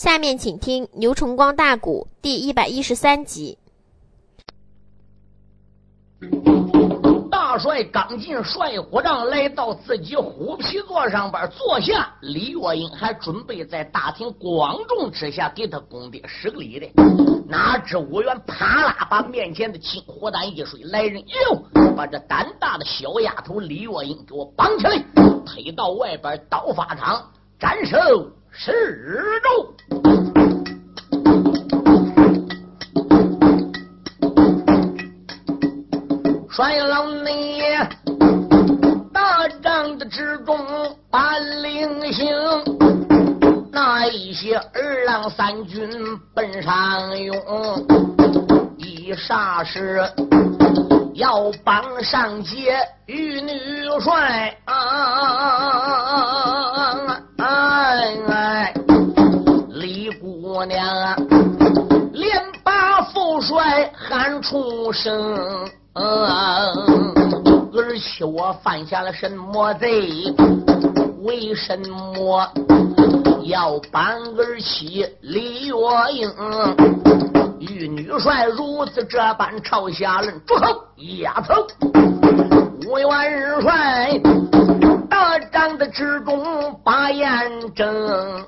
下面请听牛崇光大鼓第一百一十三集。大帅刚进帅虎帐，来到自己虎皮座上边坐下。李月英还准备在大庭广众之下给他公爹施个礼的，哪知武元啪啦把面前的金火胆一甩，来人哟，把这胆大的小丫头李月英给我绑起来，推到外边刀法场斩首示众。帅老你大帐的之中把令行，那一些二郎三军奔上涌，一霎时要绑上街玉女帅，啊哎哎，李姑娘啊连把父帅喊出声。嗯，儿媳我犯下了什么罪？为什么要绑儿妻李月英？玉女帅如此这般朝下论，住口！丫头，五元帅之中把眼睁。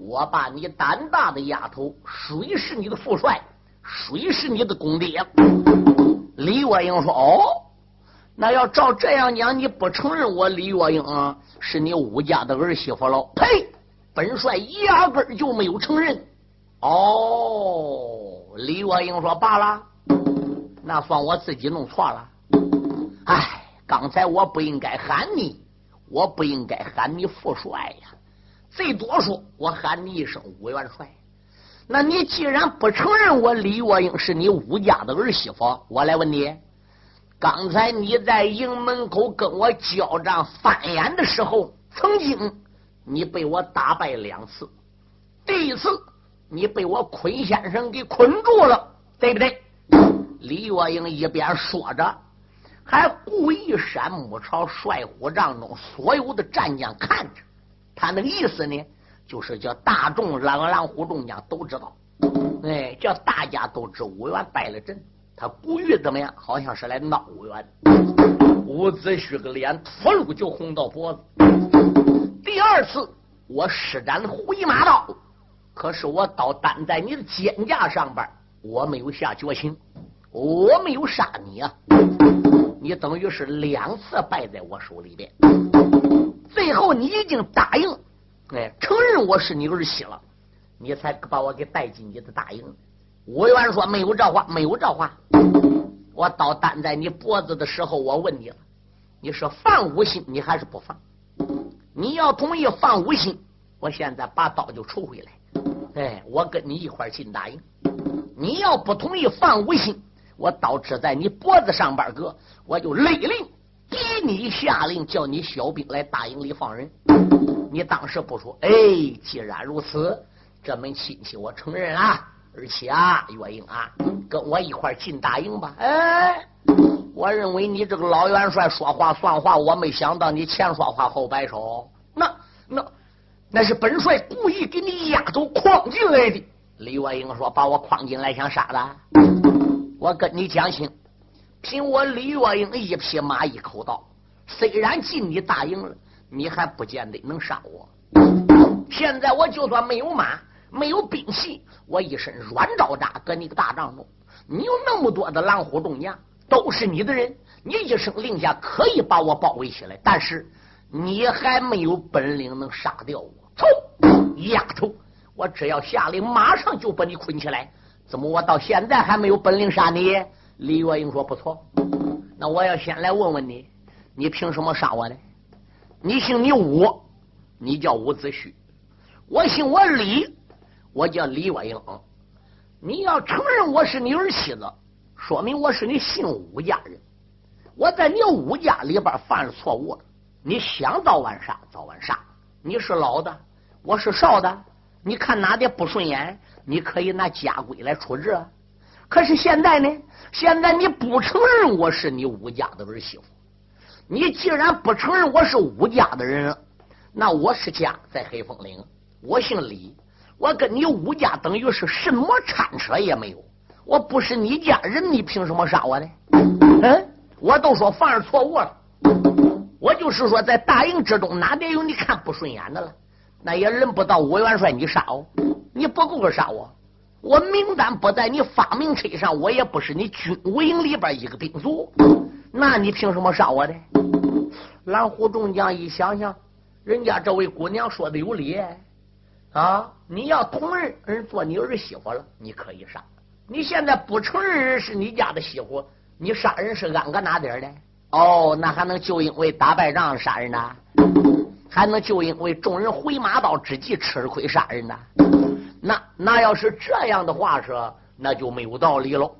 我把你胆大的丫头，谁是你的副帅？谁是你的公爹？李月英说：“哦，那要照这样讲，你不承认我李月英啊是你武家的儿媳妇了？呸！本帅压根就没有承认。”哦，李月英说：“罢了，那算我自己弄错了。哎，刚才我不应该喊你，我不应该喊你副帅呀。最多说，我喊你一声武元帅。”那你既然不承认我李月英是你武家的儿媳妇，我来问你：刚才你在营门口跟我交战翻眼的时候，曾经你被我打败两次，第一次你被我坤先生给捆住了，对不对？李月英一边说着，还故意闪目朝帅虎帐中所有的战将看着，他那个意思呢？就是叫大众狼狼虎众将都知道，哎，叫大家都知武元败了阵，他故意怎么样？好像是来闹武元。伍子胥个脸秃噜就红到脖子。第二次我施展回马刀，可是我刀担在你的肩架上边，我没有下绝情，我没有杀你啊！你等于是两次败在我手里边，最后你已经答应。哎，承认我是你儿媳了，你才把我给带进你的大营。武元说没有这话，没有这话。我刀担在你脖子的时候，我问你了，你是放五心，你还是不放？你要同意放五心，我现在把刀就抽回来。哎，我跟你一块进大营。你要不同意放五心，我刀支在你脖子上边搁，我就勒令逼你下令，叫你小兵来大营里放人。你当时不说，哎，既然如此，这门亲戚我承认了。而且啊，月英啊，跟我一块进大营吧。哎，我认为你这个老元帅说话算话，我没想到你前说话后摆手。那那那是本帅故意给你丫头诓进来的。李月英说：“把我诓进来想杀他？我跟你讲清，凭我李月英一匹马一口刀，虽然进你大营了。”你还不见得能杀我。现在我就算没有马，没有兵器，我一身软招扎，搁你个大帐中，你有那么多的狼虎众将，都是你的人，你一声令下可以把我包围起来，但是你还没有本领能杀掉我。走，丫头，我只要下令，马上就把你捆起来。怎么我到现在还没有本领杀你？李月英说：“不错，那我要先来问问你，你凭什么杀我呢？”你姓你武，你叫伍子胥；我姓我李，我叫李月英。你要承认我是你儿媳妇，说明我是你姓武家人。我在你武家里边犯了错误，你想早晚杀早晚杀。你是老的，我是少的，你看哪点不顺眼，你可以拿家规来处置。可是现在呢？现在你不承认我是你武家的儿媳妇。你既然不承认我是武家的人，那我是家在黑风岭，我姓李，我跟你武家等于是什么掺扯也没有。我不是你家人，你凭什么杀我呢？嗯，我都说犯了错误了。我就是说，在大营之中，哪点有你看不顺眼的了？那也轮不到我元帅你杀我，你不够格杀我。我名单不在你发明册上，我也不是你军武营里边一个兵卒，那你凭什么杀我呢？蓝虎众将一想想，人家这位姑娘说的有理啊！你要同人人做你儿媳妇了，你可以杀。你现在不承认人是你家的媳妇，你杀人是安个哪点的？哦，那还能就因为打败仗杀人呢？还能就因为众人回马刀之际吃亏杀人呢？那那要是这样的话说，那就没有道理喽。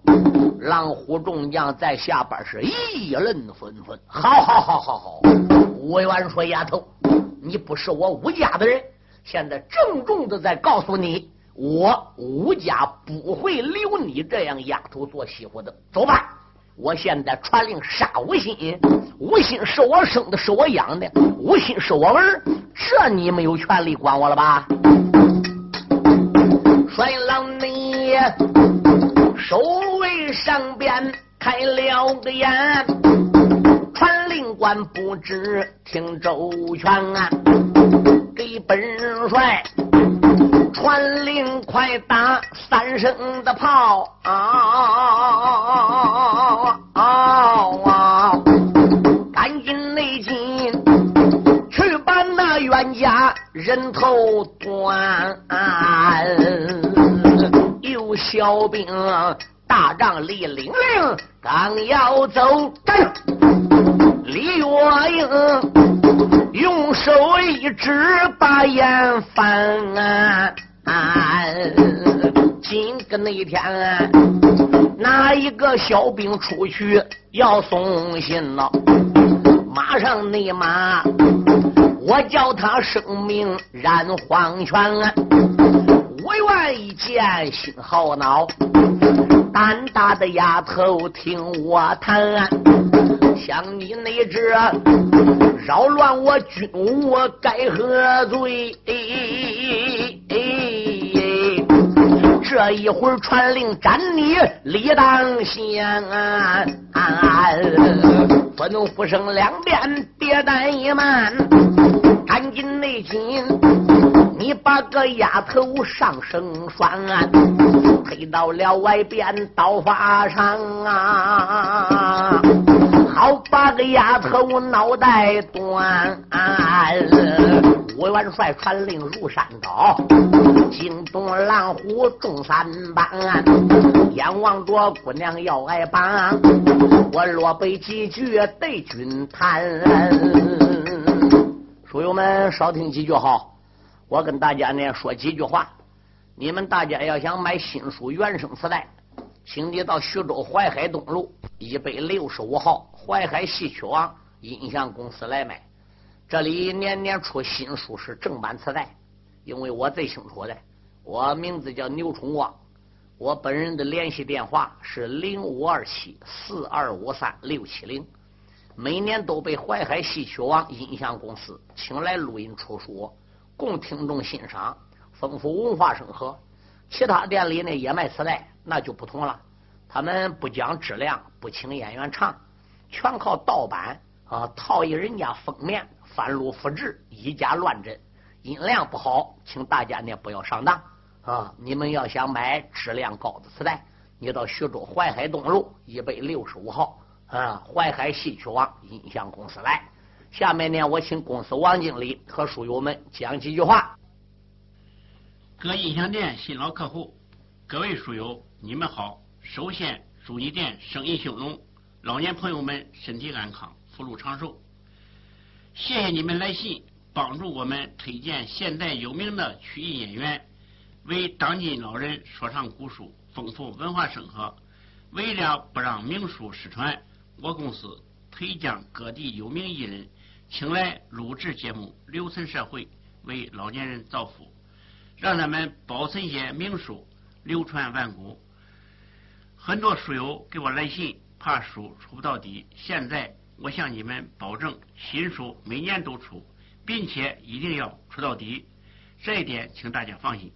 狼虎众将在下边是议论纷纷。好好好好好，吴元说丫头，你不是我吴家的人，现在郑重的在告诉你。我吴家不会留你这样丫头做媳妇的。走吧，我现在传令杀无心。无心是我生的，是我养的，无心是我儿，这你没有权利管我了吧？帅老你守卫上边开了个眼，传令官不知听周全啊，给本帅。传令，快打三声的炮！啊！赶紧内进，去把那冤家人头断。有小兵啊大帐里领令，刚要走，李月英用手一指，把眼翻。今个那天，哪一个小兵出去要送信了？马上内马，我叫他生命染黄泉。我愿一见心好恼，胆大的丫头听我谈。像你那只扰乱我军务，该何罪？这一会儿传令斩你李当先，吩咐声两边别怠慢，赶紧内紧，你把个丫头上绳拴，推到了外边刀法上啊！好把个丫头脑袋断！吴元帅传令如山倒，惊动狼虎众三帮，眼望着姑娘要挨绑，我若背几句对君谈。书友们少听几句好，我跟大家呢说几句话。你们大家要想买新书原声磁带，请你到徐州淮海东路一百六十五号。淮海戏曲网音像公司来买，这里年年出新书是正版磁带，因为我最清楚的，我名字叫牛崇光，我本人的联系电话是零五二七四二五三六七零，每年都被淮海戏曲网音像公司请来录音出书，供听众欣赏，丰富文化生活。其他店里呢也卖磁带，那就不同了，他们不讲质量，不请演员唱。全靠盗版啊，套一人家封面，翻录复制，以假乱真，音量不好，请大家呢不要上当啊！你们要想买质量高的磁带，你到徐州淮海东路一百六十五号啊，淮海戏曲网音像公司来。下面呢，我请公司王经理和书友们讲几句话。各音像店新老客户，各位书友，你们好！首先祝你店生意兴隆。老年朋友们身体安康，福禄长寿。谢谢你们来信，帮助我们推荐现代有名的曲艺演员，为当今老人说唱古书，丰富文化生活。为了不让名书失传，我公司推将各地有名艺人请来录制节目，留存社会，为老年人造福，让他们保存些名书，流传万古。很多书友给我来信。怕书出不到底，现在我向你们保证，新书每年都出，并且一定要出到底。这一点请大家放心。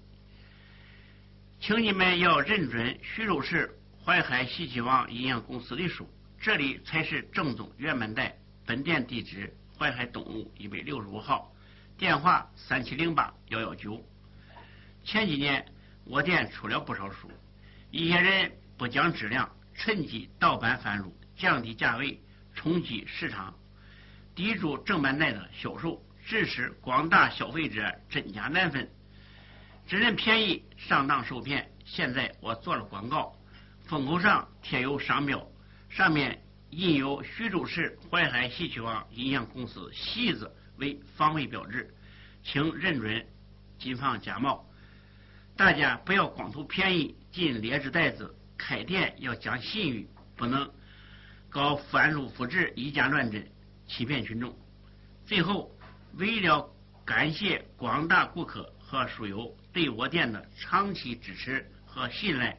请你们要认准徐州市淮海戏剧王营养公司的书，这里才是正宗原版带。本店地址：淮海东路一百六十五号，电话：三七零八幺幺九。前几年我店出了不少书，一些人不讲质量，趁机盗版贩入，降低价位，冲击市场，抵住正版带的销售，致使广大消费者真假难分。只认便宜上当受骗，现在我做了广告，封口上贴有商标，上面印有徐州市淮海戏曲网音像公司“戏”字为防伪标志，请认准，谨防假冒。大家不要光图便宜进劣质袋子，开店要讲信誉，不能搞翻录复制、以假乱真，欺骗群众。最后，为了感谢广大顾客和书友。对我店的长期支持和信赖，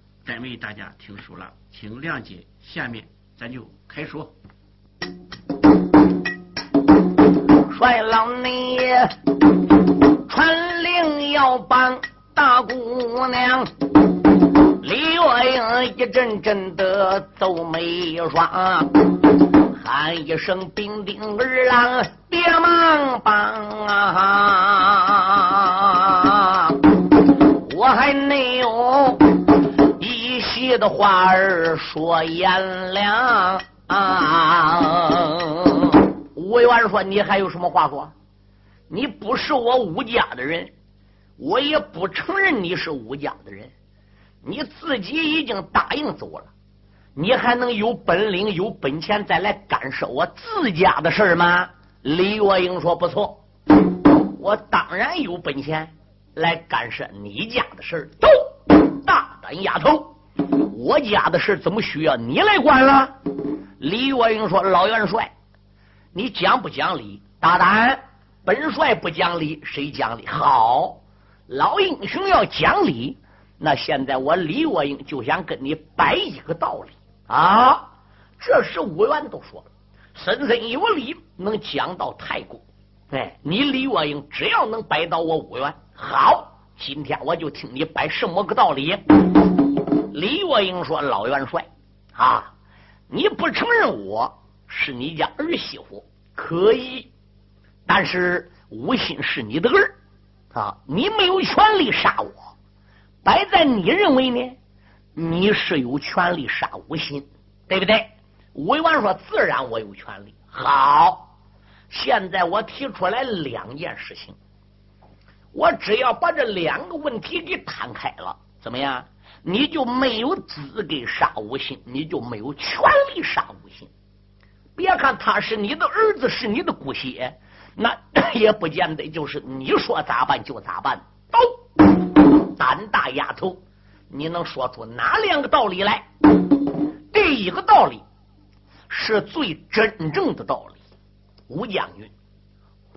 单为大家听书了，请谅解。下面咱就开说。帅老你传令要帮大姑娘，李月英一阵阵的皱眉双，喊一声兵丁儿郎，别忙帮啊！我还没有。的话儿说颜良啊！吴元说：“你还有什么话说？你不是我吴家的人，我也不承认你是吴家的人。你自己已经答应走了，你还能有本领、有本钱再来干涉我自家的事吗？”李月英说：“不错，我当然有本钱来干涉你家的事儿走，大胆丫头！”我家的事怎么需要你来管了？李月英说：“老元帅，你讲不讲理？大胆！本帅不讲理，谁讲理？好，老英雄要讲理，那现在我李月英就想跟你摆一个道理啊！这时武元都说了，深深有理，能讲到太公。哎，你李月英只要能摆到我武元，好，今天我就听你摆什么个道理。”李月英说：“老元帅啊，你不承认我是你家儿媳妇可以，但是吴昕是你的儿啊，你没有权利杀我。摆在你认为呢？你是有权利杀吴昕，对不对？”吴元说：“自然我有权利。好，现在我提出来两件事情，我只要把这两个问题给摊开了，怎么样？”你就没有资格杀吴信，你就没有权利杀吴信。别看他是你的儿子，是你的骨血，那 也不见得就是你说咋办就咋办。走，胆大丫头，你能说出哪两个道理来？第一个道理是最真正的道理。吴将军，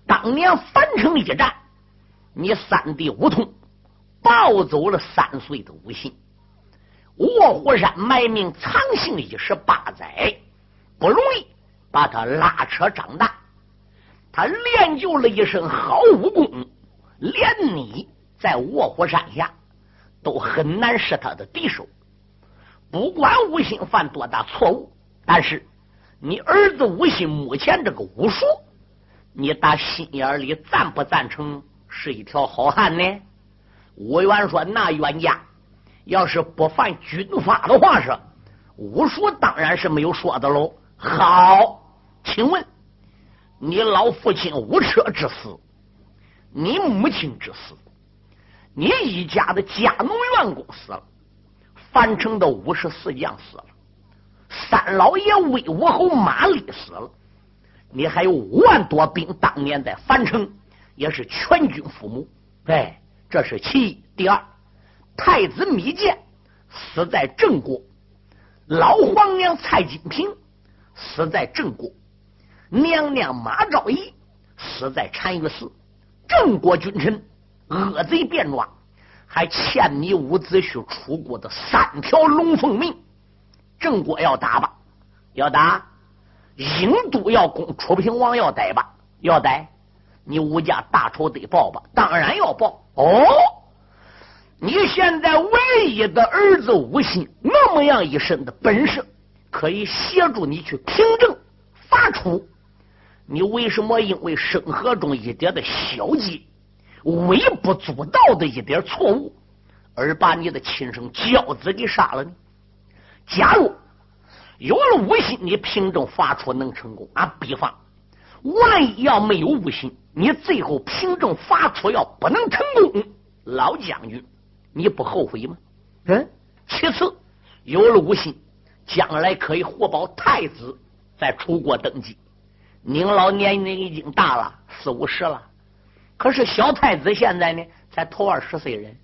当年樊城一战，你三弟吴通抱走了三岁的吴信。卧虎山埋名藏姓一十八载，不容易把他拉扯长大。他练就了一身好武功，连你在卧虎山下都很难是他的敌手。不管吴兴犯多大错误，但是你儿子吴兴目前这个武术，你打心眼里赞不赞成是一条好汉呢？吴元说：“那冤家。”要是不犯军法的话，是武术当然是没有说的喽。好，请问你老父亲武车之死，你母亲之死，你一家的家奴员工死了，樊城的五十四将死了，三老爷威武侯马立死了，你还有五万多兵，当年在樊城也是全军覆没。哎，这是其一。第二。太子芈建死在郑国，老皇娘蔡金平死在郑国，娘娘马昭仪死在单于寺。郑国君臣恶贼变装，还欠你伍子胥出国的三条龙凤命。郑国要打吧？要打。郢都要攻，楚平王要逮吧？要逮。你吴家大仇得报吧？当然要报。哦，你现在唯一的儿子吴信那么样一身的本事，可以协助你去平正伐楚。你为什么因为生活中一点的小计、微不足道的一点错误，而把你的亲生娇子给杀了呢？假如有了吴信，你平正伐楚能成功。啊，比方，万一要没有吴信，你最后平正伐楚要不能成功，老将军，你不后悔吗？嗯。其次，有了吴信，将来可以活保太子在楚国登基。您老年龄已经大了，四五十了，可是小太子现在呢，才头二十岁人。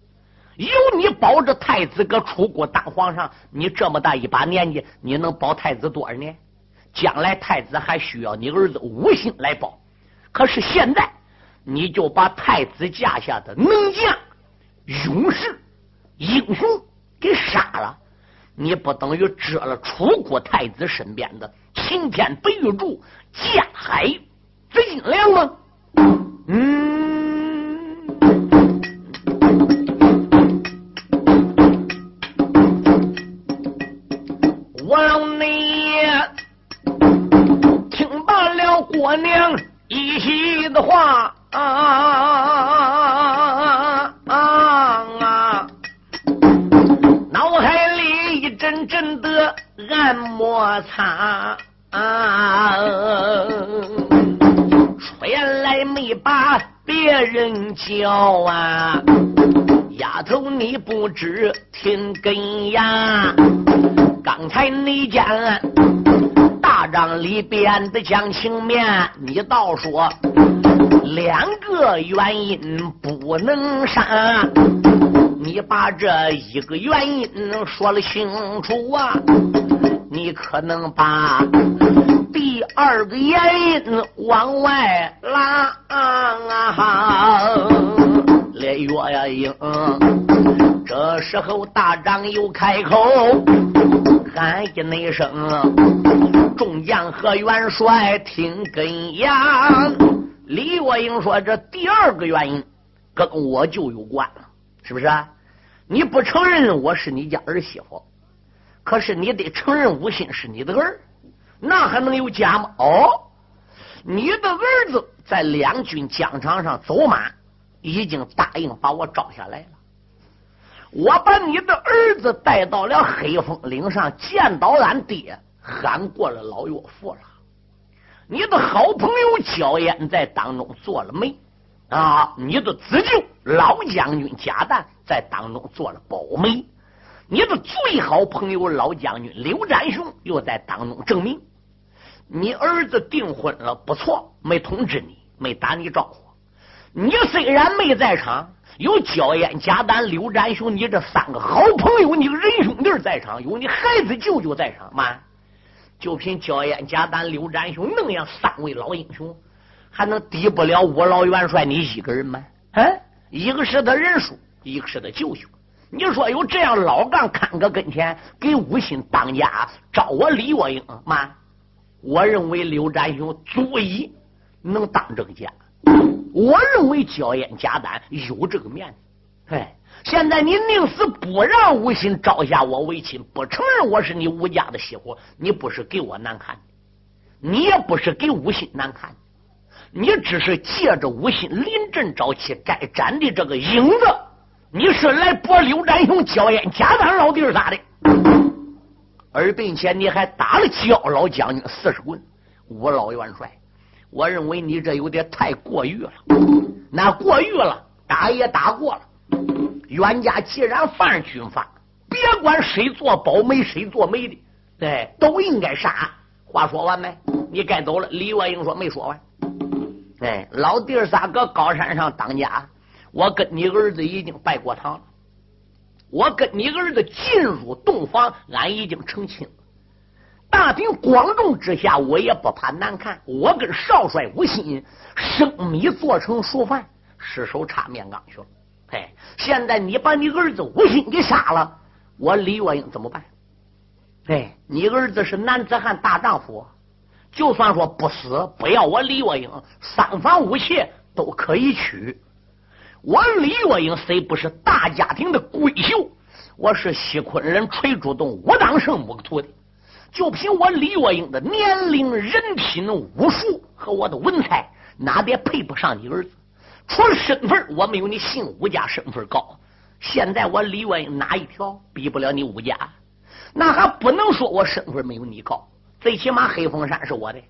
有你保着太子搁楚国当皇上，你这么大一把年纪，你能保太子多少年？将来太子还需要你儿子吴信来保。可是现在，你就把太子驾下的能将、勇士、英雄给杀了。你不等于折了楚国太子身边的擎天白玉柱、架海紫金梁吗？嗯，摩擦，出来没把别人叫啊！丫头你不知听根呀！刚才你见大帐里边的讲情面，你倒说两个原因不能杀。你把这一个原因说了清楚啊，你可能把第二个原因往外拉啊！连岳呀英，这时候大长又开口喊一那声：“众将和元帅听根呀！”李月英说：“这第二个原因跟我就有关了。”是不是？你不承认我是你家儿媳妇，可是你得承认吴昕是你的儿，那还能有假吗？哦，你的儿子在两军疆场上走马，已经答应把我招下来了。我把你的儿子带到了黑风岭上，见到俺爹，喊过了老岳父了。你的好朋友焦烟在当中做了媒。啊！你的子舅老将军贾诞在当中做了保媒，你的最好朋友老将军刘占雄又在当中证明。你儿子订婚了，不错，没通知你，没打你招呼。你虽然没在场，有焦烟、贾丹、刘占雄，你这三个好朋友，你个仁兄弟在场，有你孩子舅舅在场嘛？就凭焦烟、贾丹、刘占雄那样三位老英雄。还能抵不了五老元帅你一个人吗？嗯，一个是他人数，一个是他舅舅。你说有这样老干看个跟前，给吴昕当家，招我李月英吗？我认为刘占雄足以能当正家。我认为焦艳、贾丹有这个面子。哎，现在你宁死不让吴昕招下我为亲，不承认我是你吴家的媳妇，你不是给我难看，你也不是给吴昕难看。你只是借着吴昕临阵招妻该斩的这个影子，你是来博刘占雄、焦烟、贾丹老弟儿咋的？而并且你还打了焦老将军四十棍，吴老元帅，我认为你这有点太过誉了。那过誉了，打也打过了。冤家既然犯军法，别管谁做保媒谁做媒的，对，都应该杀。话说完没？你该走了。李月英说没说完。哎，老弟儿仨搁高山上当家，我跟你儿子已经拜过堂了。我跟你儿子进入洞房，俺已经成亲。大庭广众之下，我也不怕难看。我跟少帅无心生米做成熟饭，失手插面缸去了。哎，现在你把你儿子无心给杀了，我李月英怎么办？哎，你儿子是男子汉大丈夫，就算说不死，不要我李月英，三房五妾都可以娶。我李月英虽不是大家庭的闺秀，我是西昆人垂珠洞武当圣母徒弟。就凭我李月英的年龄、人品、武术和我的文采，哪点配不上你儿子？除了身份，我没有你姓武家身份高。现在我李月英哪一条比不了你武家？那还不能说我身份没有你高。最起码黑风山是我的，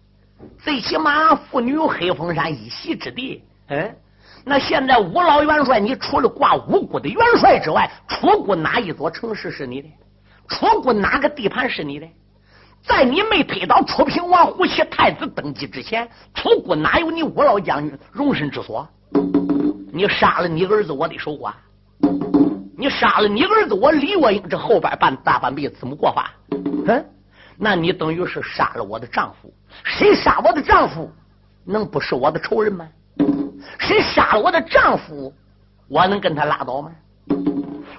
最起码妇女有黑风山一席之地。嗯。那现在五老元帅，你除了挂五谷的元帅之外，出过哪一座城市是你的？出过哪个地盘是你的？在你没推倒楚平王胡齐太子登基之前，楚国哪有你五老将军容身之所？你杀了你儿子，我得守寡；你杀了你儿子，我李月英这后边半大半辈子怎么过法？嗯，那你等于是杀了我的丈夫。谁杀我的丈夫，能不是我的仇人吗？谁杀了我的丈夫，我能跟他拉倒吗？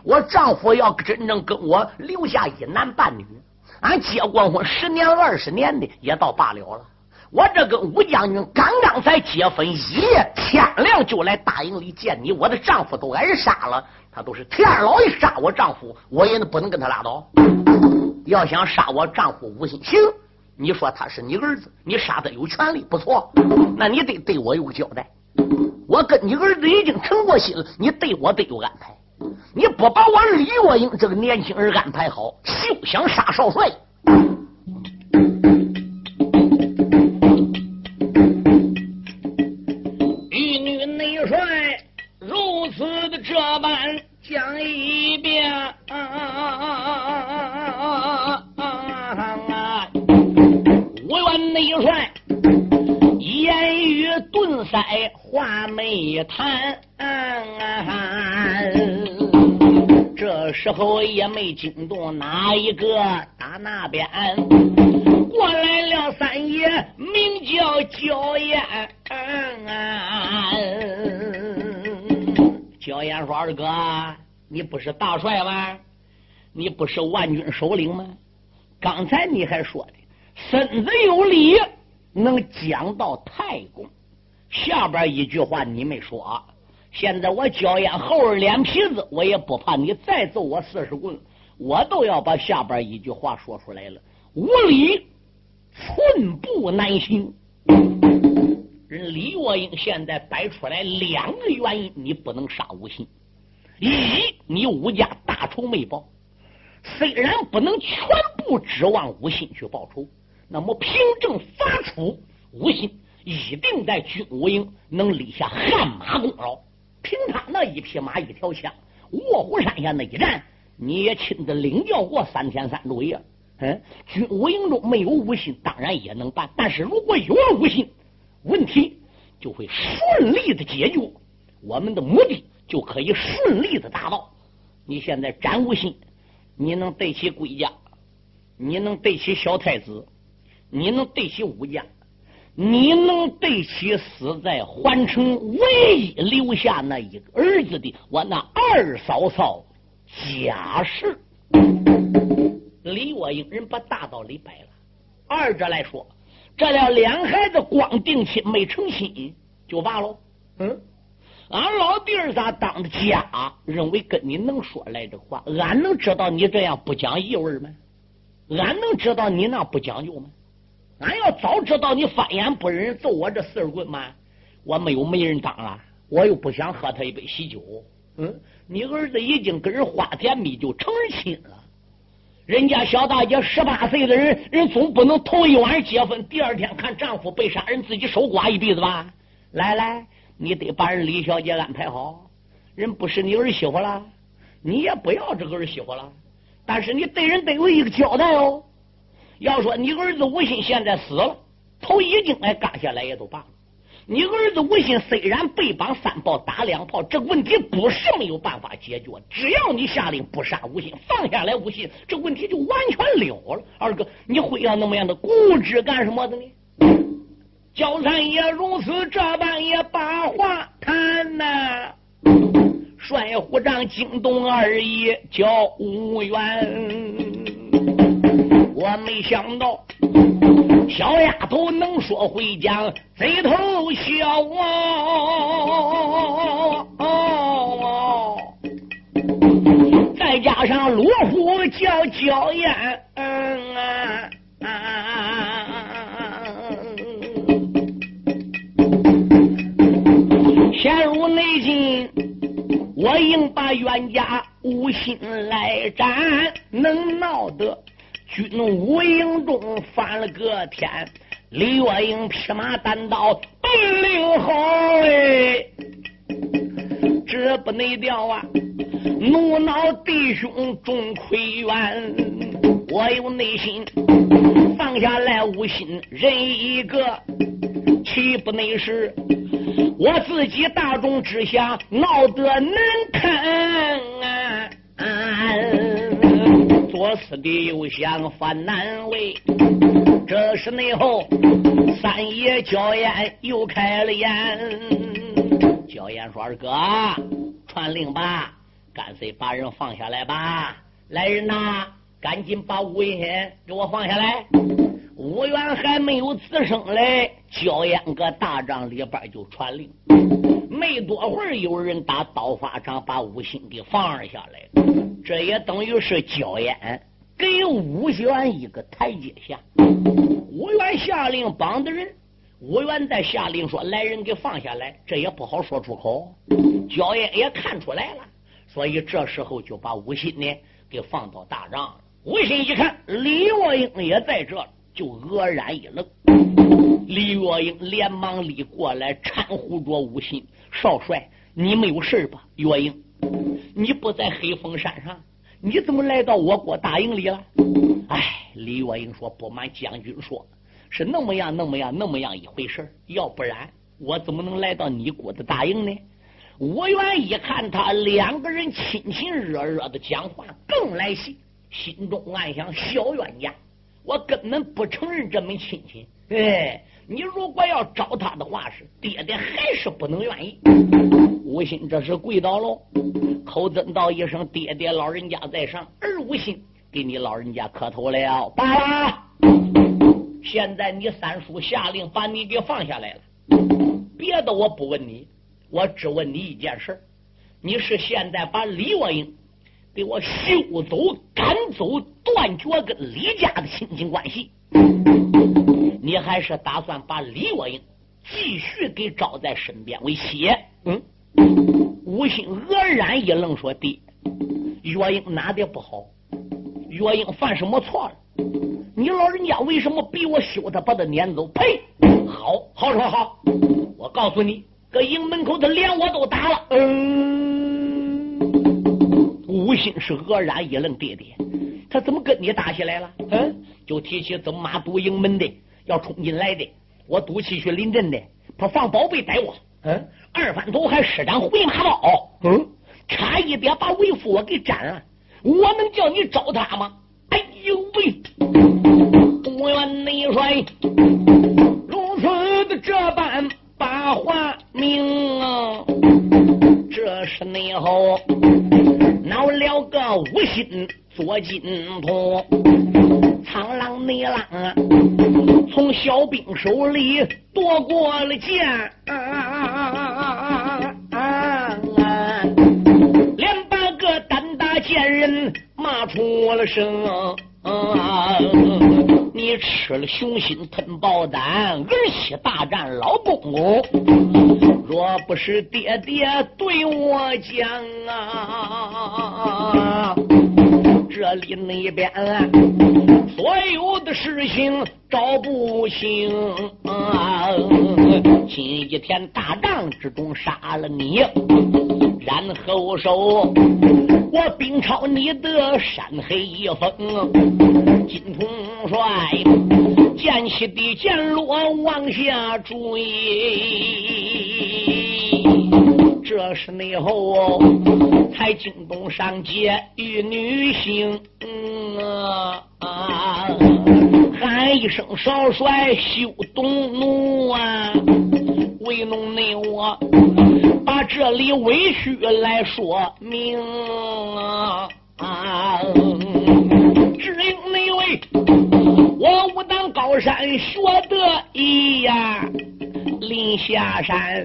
我丈夫要真正跟我留下一男半女。俺结过婚十年二十年的也倒罢了了，我这跟吴将军刚刚才结婚一夜，天亮就来大营里见你，我的丈夫都挨杀了，他都是天老一杀我丈夫，我也不能跟他拉倒。要想杀我丈夫吴心行，你说他是你儿子，你杀他有权利，不错，那你得对我有个交代。我跟你儿子已经成过心了，你对我得有安排。你不把我李若英这个年轻人安排好，休想杀少帅。没惊动哪一个，打那边过来了三爷，名叫焦艳。焦艳说：“二哥，你不是大帅吗？你不是万军首领吗？刚才你还说的身子有力，能讲到太公。下边一句话你没说。”现在我焦艳厚着脸皮子，我也不怕你再揍我四十棍，我都要把下边一句话说出来了。无理，寸步难行。人李月英现在摆出来两个原因，你不能杀吴信：一，你吴家大仇没报，虽然不能全部指望吴信去报仇，那么凭证发出，吴信一定在军武营能立下汗马功劳。凭他那一匹马一条枪，卧虎山下那一战，你也亲自领教过三天三昼夜。嗯，军武营中没有武信，当然也能办。但是如果有了武信，问题就会顺利的解决，我们的目的就可以顺利的达到。你现在斩武信，你能对起归家，你能对起小太子，你能对起武家。你能对起死在环城唯一留下那一个儿子的我那二嫂嫂贾氏？李月英人把大道理摆了。二者来说，这俩两孩子光定亲没成亲就罢了。嗯，俺老弟儿咋当的家？认为跟你能说来这话？俺能知道你这样不讲义味吗？俺能知道你那不讲究吗？俺要早知道你翻眼不认揍我这四十棍吗，我没有媒人当啊，我又不想喝他一杯喜酒。嗯，你儿子已经跟人花田蜜就成亲了，人家小大姐十八岁的人，人总不能头一晚结婚，第二天看丈夫被杀，人自己守寡一辈子吧？来来，你得把人李小姐安排好，人不是你儿媳妇了，你也不要这个儿媳妇了，但是你对人得有一个交代哦。要说你儿子吴昕现在死了，头一经哎割下来也都罢了。你儿子吴信虽然被绑三炮打两炮，这问题不是没有办法解决。只要你下令不杀吴信，放下来吴信，这问题就完全了了。二哥，你会要那么样的固执干什么的呢？焦三爷如此这般也把话谈呐。帅虎帐惊动二爷叫吴元，我没想到小丫头能说会讲，贼头小啊！再加上罗虎叫娇艳，嗯啊陷入内境。我应把冤家无心来斩，能闹得军无营中翻了个天。李月英披马单刀本领好哎，这不内调啊！怒恼弟兄众亏冤，我有内心放下来无心人一个，岂不内是？我自己大众之下闹得难看，左思的又想犯难为。这时内后三爷焦艳又开了眼，焦艳说：“二哥，传令吧，干脆把人放下来吧。来人呐，赶紧把吴文先给我放下来。”吴元还没有吱声嘞，焦烟搁大帐里边就传令。没多会儿，有人打刀法场把吴兴给放下来。这也等于是焦烟给吴元一个台阶下。吴元下令绑的人，吴元再下令说来人给放下来，这也不好说出口。焦烟也看出来了，所以这时候就把吴信呢给放到大帐了。吴兴一看，李若英也在这。就愕然一愣，李若英连忙立过来搀扶着吴信少帅，你没有事吧？月英，你不在黑风山上，你怎么来到我国大营里了？哎，李月英说：“不瞒将军说，是那么样，那么样，那么样一回事要不然我怎么能来到你国的大营呢？”吴元一看他两个人亲亲热热的讲话，更来气，心中暗想：小冤家。我根本不承认这门亲戚。哎，你如果要找他的话，是爹爹还是不能愿意。吴心这是跪倒喽，口尊道一声：“爹爹，老人家在上。”儿吴心给你老人家磕头了。罢了，现在你三叔下令把你给放下来了。别的我不问你，我只问你一件事：你是现在把李若英？给我休走，赶走，断绝跟李家的亲情关系。你还是打算把李若英继续给招在身边为妻？嗯，吴心愕然一愣，说：“爹，月英哪点不好？月英犯什么错了？你老人家为什么逼我休他，把他撵走？呸！好，好说好，我告诉你，搁营门口他连我都打了。嗯。”吴心是愕然一愣，爹爹，他怎么跟你打起来了？嗯，就提起怎么马堵营门的，要冲进来的，我赌气去临阵的，他放宝贝逮我。嗯，二番头还施展回马刀。嗯，差一点把为父我给斩了。我能叫你找他吗？哎呦喂！不愿内帅如此的这般把话明啊，这是内后。闹了个无心左金童，苍狼内狼从小兵手里夺过了剑，啊啊啊啊啊啊连八个胆大贱人骂出了声。你吃了雄心吞豹胆，儿媳大战老公公。若不是爹爹对我讲啊，这里那边所有的事情找不清啊。今一天大仗之中杀了你，然后手我兵超你的山黑一峰，金统帅见起的剑落往下坠，这是内后才惊动上街与女性啊！喊一声少帅休动怒啊！为弄内我把这里委屈来说明啊！只因那位我武当高山学得意呀，临下山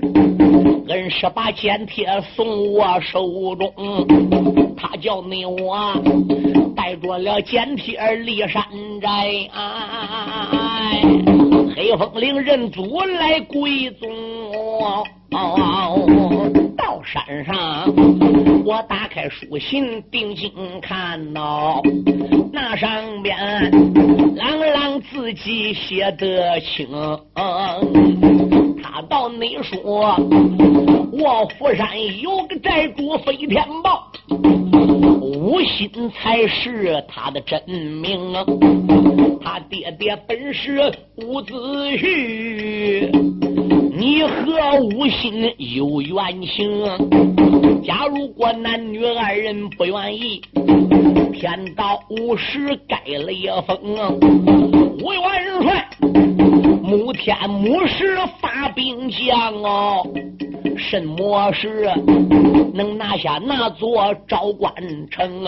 恩师把剑帖送我手中，他叫你我带着了剑帖离山寨。黑风岭人族来归宗，山上我打开书信，定睛看到那上边朗朗字迹写得清。他到你说，卧虎山有个寨主飞天豹，无心才是他的真名。他爹爹本是伍子胥，你和吴心有冤情。假如果男女二人不愿意，天道无时盖了一封。吴元帅，母天母时发兵将哦，什么时能拿下那座昭关城？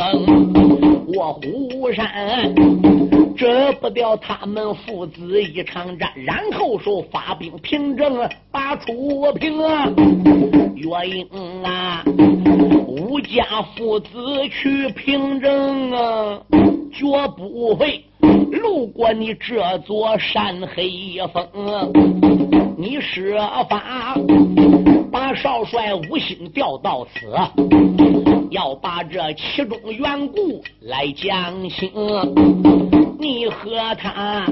卧虎山。遮不掉他们父子一场战，然后说发兵平正把楚平啊，岳英啊，吴家父子去平正啊，绝不会路过你这座山黑风，你设法把少帅吴兴调到此，要把这其中缘故来讲清。你和他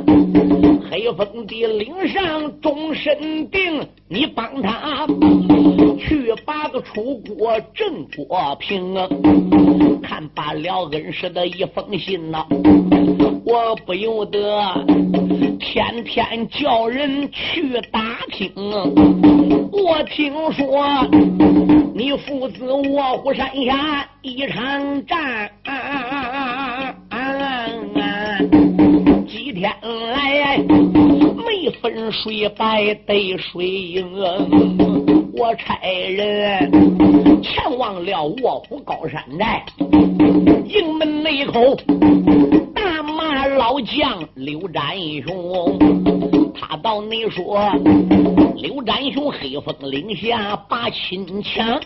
黑风的岭上终身定，你帮他去把个楚国郑国平，看罢了恩师的一封信呐，我不由得天天叫人去打听。我听说你父子卧虎山下一场战。啊啊啊几天来没分水白得水赢，我差人前往了卧虎高山寨，营门内口大骂老将刘占雄，他到你说刘占雄黑风岭下把亲强，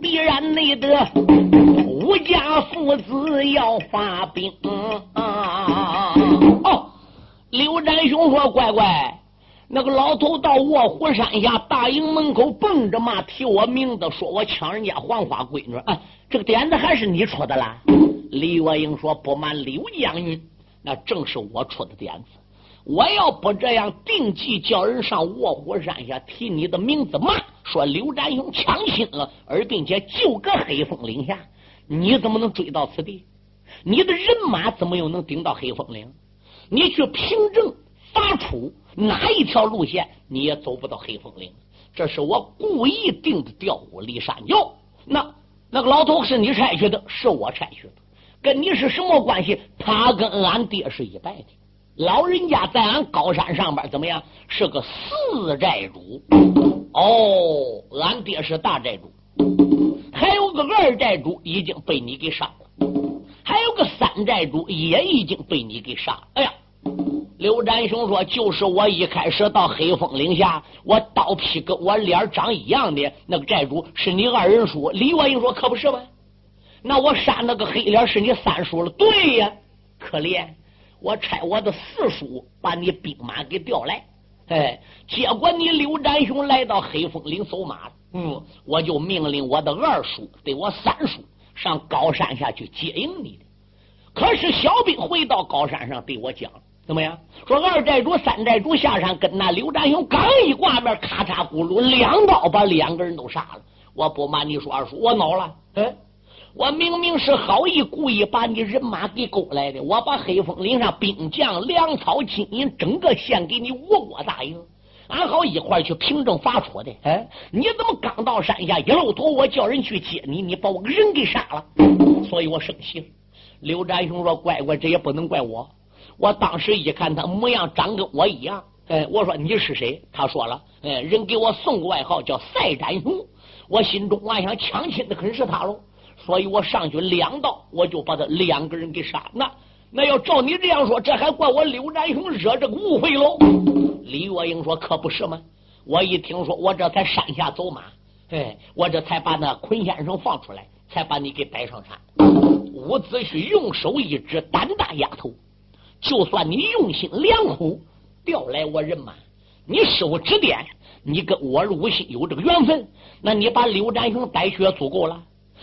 必然内得吴家父子要发兵。啊。哦刘占雄说：“乖乖，那个老头到卧虎山下大营门口蹦着骂，提我名字，说我抢人家黄花闺女。啊，这个点子还是你出的啦？”李月英说：“不瞒刘将军，那正是我出的点子。我要不这样定计，叫人上卧虎山下提你的名字嘛，说刘占雄抢亲了，而并且就搁黑风岭下，你怎么能追到此地？你的人马怎么又能顶到黑风岭？”你去凭证发出哪一条路线，你也走不到黑风岭。这是我故意定的调虎离山哟。那那个老头是你差去的，是我差去的，跟你是什么关系？他跟俺爹是一拜的。老人家在俺高山上边怎么样？是个四寨主。哦，俺爹是大寨主，还有个二寨主已经被你给杀了，还有个三寨主也已经被你给杀了。哎呀！刘占雄说：“就是我一开始到黑风岭下，我刀劈跟我脸长一样的那个寨主，是你二人叔。”李元英说：“可不是吗？那我杀那个黑脸是你三叔了。”对呀，可怜我差我的四叔把你兵马给调来，哎，结果你刘占雄来到黑风岭走马，嗯，我就命令我的二叔对我三叔上高山下去接应你的。可是小兵回到高山上对我讲。怎么样？说二寨主、三寨主下山跟那刘占雄刚一挂面，咔嚓咕噜两刀把两个人都杀了。我不瞒你说，二叔，我恼了。嗯，我明明是好意，故意把你人马给勾来的。我把黑风岭上兵将、粮草、金银整个献给你吴国大营，俺好一块去平正伐楚的。哎，你怎么刚到山下一露头，我叫人去接你，你把我人给杀了，所以我生气。刘占雄说：“乖乖，这也不能怪我。我当时一看他模样长跟我一样，哎，我说你是谁？他说了，哎，人给我送个外号叫赛占雄。我心中暗想抢亲的可是他喽。”所以我上去两刀，我就把他两个人给杀。那那要照你这样说，这还怪我刘占雄惹这个误会喽？李月英说：“可不是吗？我一听说，我这才山下走马，哎，我这才把那坤先生放出来，才把你给带上山。”伍子胥用手一指：“胆大丫头，就算你用心良苦，调来我人马，你师傅指点，你跟我鲁心有这个缘分，那你把刘占雄带去也足够了。”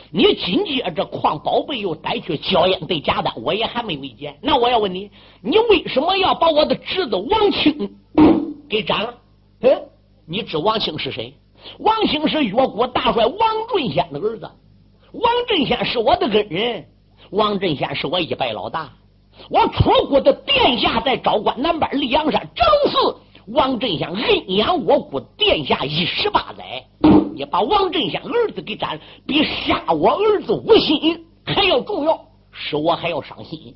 你紧接着矿宝贝又带去焦烟对假的，我也还没没见。那我要问你，你为什么要把我的侄子王清给斩了？嗯，你知王兴是谁？王兴是越国大帅王振先的儿子。王振先是我的恩人，王振先是我一拜老大。我楚国的殿下在昭关南边溧阳山正是王振先恩养我国殿下一十八载。你把王振先儿子给斩，比杀我儿子无心还要重要，使我还要伤心。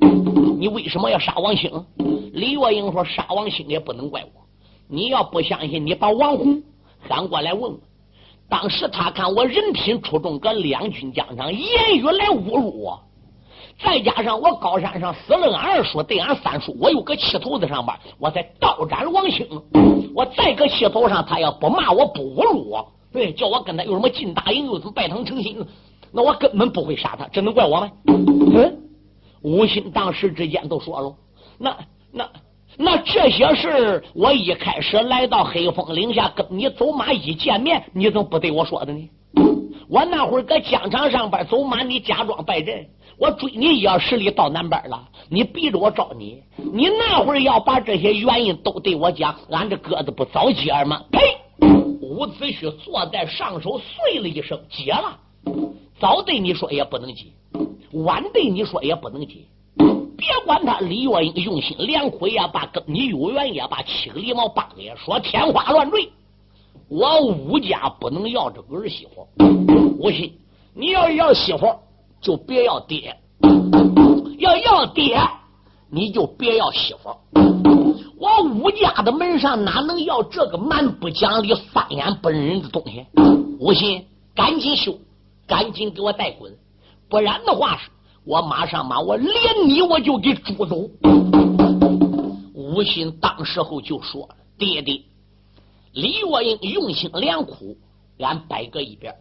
你为什么要杀王兴？李月英说：“杀王兴也不能怪我。你要不相信，你把王宏喊过来问问。当时他看我人品出众，搁两军疆场言语来侮辱我，再加上我高山上死了俺二叔，对俺三叔，我又搁气头子上边，我才刀斩王兴。我再搁气头上，他要不骂我，不侮辱我。”对，叫我跟他有什么进大营，有什么拜堂成亲，那我根本不会杀他，这能怪我吗？嗯，吴心当时之间都说了，那那那这些事，我一开始来到黑风岭下跟你走马一见面，你怎么不对我说的呢？我那会儿搁疆场上边走马，你假装败阵，我追你一二十里到南边了，你逼着我招你，你那会儿要把这些原因都对我讲，俺这鸽子不早接吗？呸！伍子胥坐在上手，碎了一声，解了。早对你说也不能解，晚对你说也不能解。别管他李月英用心良苦也罢，跟你有缘也罢，七个狸猫八个也说天花乱坠。我武家不能要这个儿媳妇。吴信，你要要媳妇，就别要爹；要要爹，你就别要媳妇。我武家的门上哪能要这个蛮不讲理、翻眼不认人的东西？吴信，赶紧修，赶紧给我带滚！不然的话，是我马上把我连你我就给捉走。吴昕当时候就说：“爹爹，李若英用心良苦，俺摆搁一边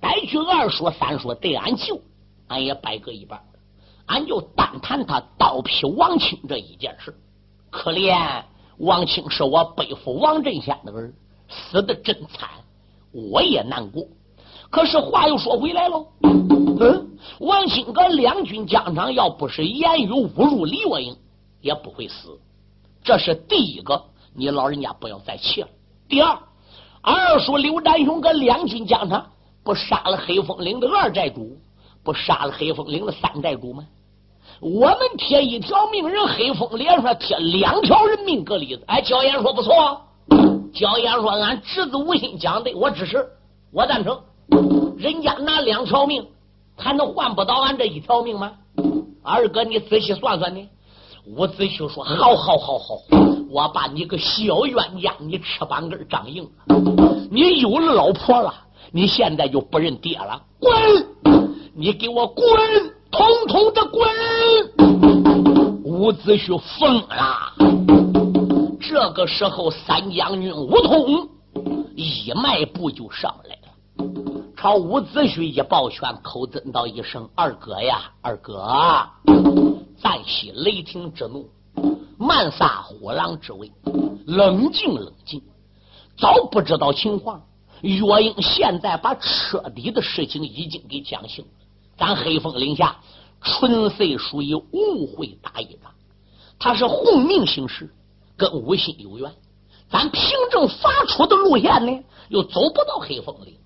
带去二说三说对俺舅，俺也摆搁一边俺就单谈他刀劈王清这一件事。”可怜王清是我背负王振先的儿，死的真惨，我也难过。可是话又说回来喽，嗯，王清搁两军疆场，要不是言语侮辱李我英，也不会死。这是第一个，你老人家不要再气了。第二，二叔刘占雄跟两军疆场，不杀了黑风岭的二寨主，不杀了黑风岭的三寨主吗？我们贴一条命，人黑风脸上贴两条人命，格例子。哎，焦岩说不错。焦岩说俺侄子无心讲的，我支持，我赞成。人家拿两条命，还能换不到俺这一条命吗？二哥，你仔细算算呢。伍子胥说：好好好好，我把你个小冤家，你翅膀根长硬了，你有了老婆了，你现在就不认爹了，滚！你给我滚！统统的滚！伍子胥疯了。这个时候，三将军吴通一迈步就上来了，朝伍子胥一抱拳，口尊道一声：“二哥呀，二哥，暂息雷霆之怒，慢撒虎狼之威，冷静冷静。早不知道情况，岳英现在把彻底的事情已经给讲清了。”咱黑风岭下纯粹属于误会打一仗，他是奉命行事，跟吴心有缘。咱凭证发出的路线呢，又走不到黑风岭，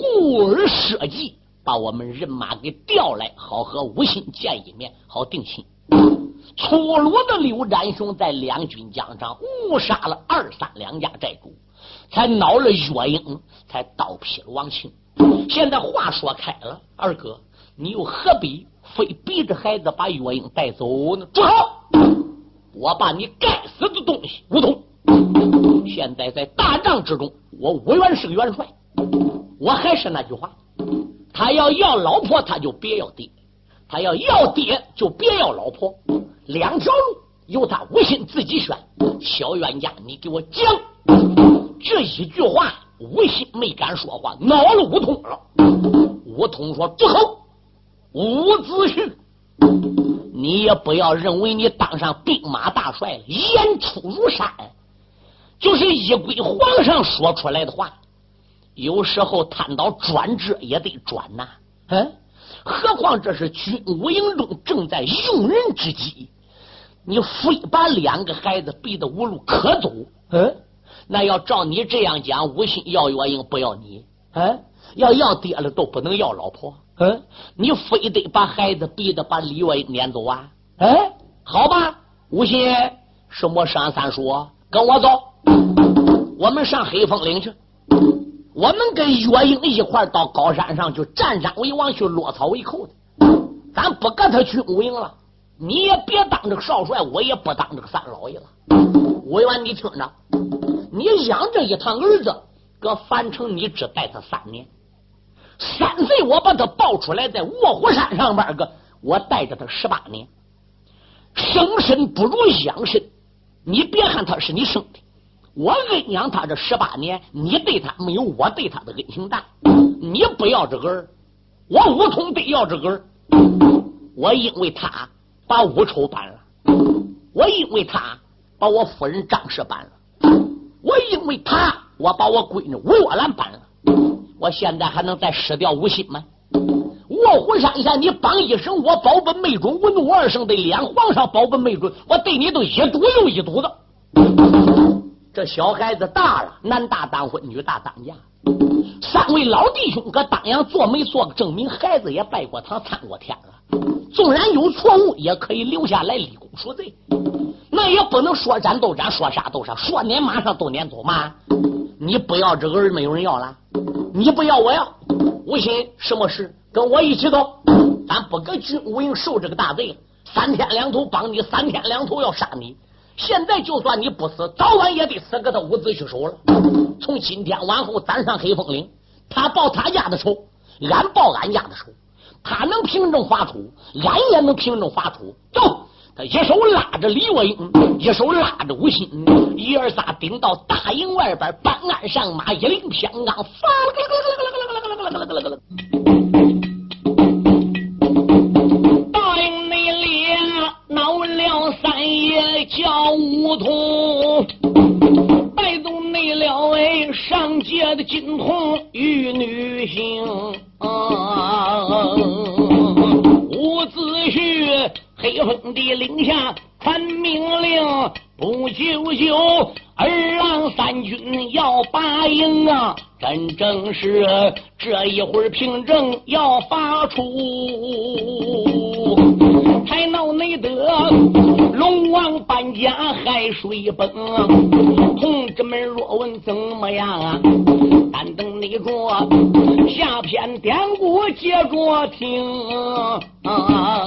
故而设计把把我们人马给调来，好和吴兴见一面，好定亲。粗鲁的刘占雄在两军疆上误杀了二三两家寨主，才恼了岳英，才倒劈了王庆。现在话说开了，二哥，你又何必非逼着孩子把岳英带走呢？住口！我把你该死的东西吴桐！现在在大帐之中，我吴元是个元帅，我还是那句话，他要要老婆，他就别要爹；他要要爹，就别要老婆。两条路由他无心自己选。小冤家，你给我讲这一句话，无心没敢说话，恼了吴通了。吴通说：“住口，伍子胥，你也不要认为你当上兵马大帅，言出如山。”就是依归皇上说出来的话，有时候谈到转折也得转呐。嗯，何况这是军武营中正在用人之际，你非把两个孩子逼得无路可走。嗯，那要照你这样讲，吴心要岳英不要你，嗯，要要爹了都不能要老婆。嗯，你非得把孩子逼得把李月英撵走啊？哎，好吧，吴心，什么上三叔，跟我走。我们上黑风岭去，我们跟岳英一块到高山上去占山为王，去落草为寇的。咱不跟他军务营了，你也别当这个少帅，我也不当这个三老爷了。委员，你听着，你养这一趟儿子，搁樊城你只带他三年。三岁我把他抱出来，在卧虎山上边个，我带着他十八年。生身不如养身，你别看他是你生的。我恩养他这十八年，你对他没有我对他的恩情大。你不要这个儿，我武通得要这个儿。我因为他把武丑搬了，我因为他把我夫人张氏搬了，我因为他我把我闺女吴若兰搬了。我现在还能再失掉吴心吗？卧虎山下，你帮一声，我保本没准；我怒二声的脸，皇上保本没准。我对你都一赌又一赌的。这小孩子大了，男大当婚，女大当嫁。三位老弟兄搁当阳做媒做个证明，孩子也拜过堂，参过天了。纵然有错误，也可以留下来立功赎罪。那也不能说斩都斩，说杀都杀，说撵马上都撵走嘛。你不要这个人，没有人要了。你不要，我要。吴心，什么事？跟我一起走。咱不搁军务营受这个大罪，三天两头帮你，三天两头要杀你。现在就算你不死，早晚也得死个他五子胥手了。从今天往后，咱上黑风岭，他报他家的仇，俺报俺家的仇。他能平正发土，俺也能平正发土。走，他一手拉着李文英，一手拉着吴心，一二仨顶到大营外边，搬鞍上马，一领偏钢，发叫梧桐，带走那了位上界的金童玉女星。伍子胥黑风的领下传命令，不久就二郎三军要拔营啊！真正是这一会儿凭证要发出。才闹内得龙王搬家海水崩，同志们若问怎么样？但等你着下篇典故接着听。啊